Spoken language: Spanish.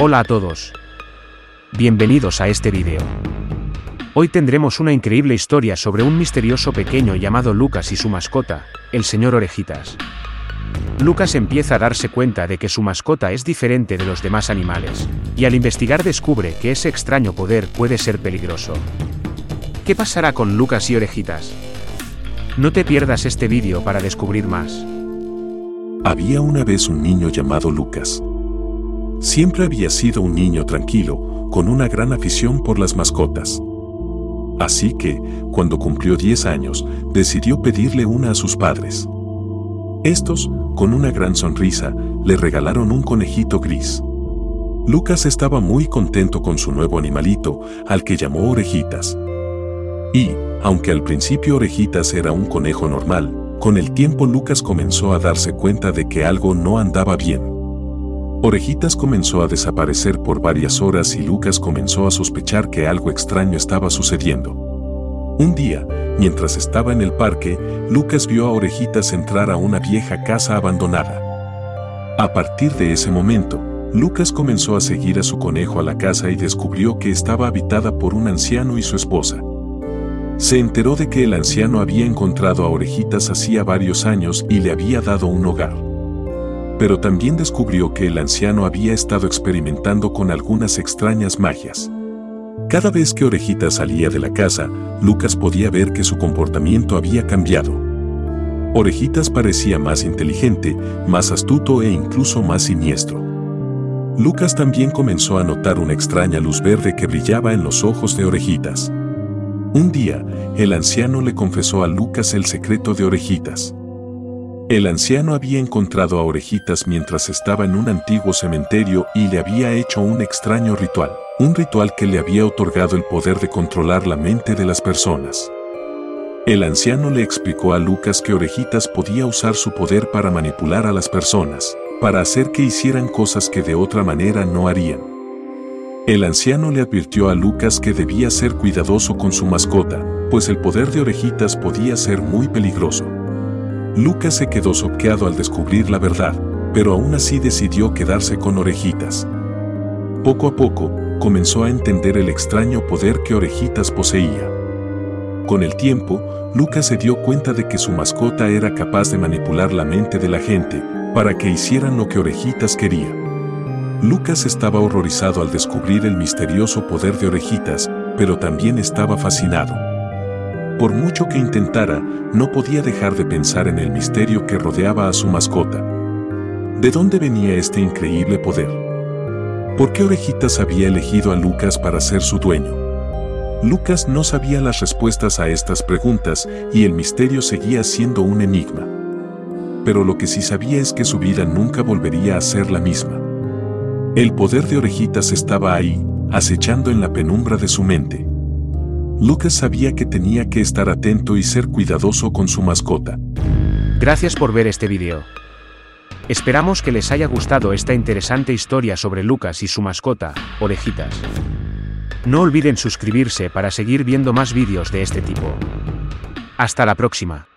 Hola a todos. Bienvenidos a este video. Hoy tendremos una increíble historia sobre un misterioso pequeño llamado Lucas y su mascota, el señor Orejitas. Lucas empieza a darse cuenta de que su mascota es diferente de los demás animales, y al investigar descubre que ese extraño poder puede ser peligroso. ¿Qué pasará con Lucas y Orejitas? No te pierdas este vídeo para descubrir más. Había una vez un niño llamado Lucas. Siempre había sido un niño tranquilo, con una gran afición por las mascotas. Así que, cuando cumplió 10 años, decidió pedirle una a sus padres. Estos, con una gran sonrisa, le regalaron un conejito gris. Lucas estaba muy contento con su nuevo animalito, al que llamó Orejitas. Y, aunque al principio Orejitas era un conejo normal, con el tiempo Lucas comenzó a darse cuenta de que algo no andaba bien. Orejitas comenzó a desaparecer por varias horas y Lucas comenzó a sospechar que algo extraño estaba sucediendo. Un día, mientras estaba en el parque, Lucas vio a Orejitas entrar a una vieja casa abandonada. A partir de ese momento, Lucas comenzó a seguir a su conejo a la casa y descubrió que estaba habitada por un anciano y su esposa. Se enteró de que el anciano había encontrado a Orejitas hacía varios años y le había dado un hogar pero también descubrió que el anciano había estado experimentando con algunas extrañas magias. Cada vez que Orejita salía de la casa, Lucas podía ver que su comportamiento había cambiado. Orejitas parecía más inteligente, más astuto e incluso más siniestro. Lucas también comenzó a notar una extraña luz verde que brillaba en los ojos de Orejitas. Un día, el anciano le confesó a Lucas el secreto de Orejitas. El anciano había encontrado a Orejitas mientras estaba en un antiguo cementerio y le había hecho un extraño ritual, un ritual que le había otorgado el poder de controlar la mente de las personas. El anciano le explicó a Lucas que Orejitas podía usar su poder para manipular a las personas, para hacer que hicieran cosas que de otra manera no harían. El anciano le advirtió a Lucas que debía ser cuidadoso con su mascota, pues el poder de Orejitas podía ser muy peligroso. Lucas se quedó soqueado al descubrir la verdad, pero aún así decidió quedarse con orejitas. Poco a poco, comenzó a entender el extraño poder que Orejitas poseía. Con el tiempo, Lucas se dio cuenta de que su mascota era capaz de manipular la mente de la gente para que hicieran lo que Orejitas quería. Lucas estaba horrorizado al descubrir el misterioso poder de Orejitas, pero también estaba fascinado. Por mucho que intentara, no podía dejar de pensar en el misterio que rodeaba a su mascota. ¿De dónde venía este increíble poder? ¿Por qué Orejitas había elegido a Lucas para ser su dueño? Lucas no sabía las respuestas a estas preguntas y el misterio seguía siendo un enigma. Pero lo que sí sabía es que su vida nunca volvería a ser la misma. El poder de Orejitas estaba ahí, acechando en la penumbra de su mente. Lucas sabía que tenía que estar atento y ser cuidadoso con su mascota. Gracias por ver este video. Esperamos que les haya gustado esta interesante historia sobre Lucas y su mascota, Orejitas. No olviden suscribirse para seguir viendo más vídeos de este tipo. Hasta la próxima.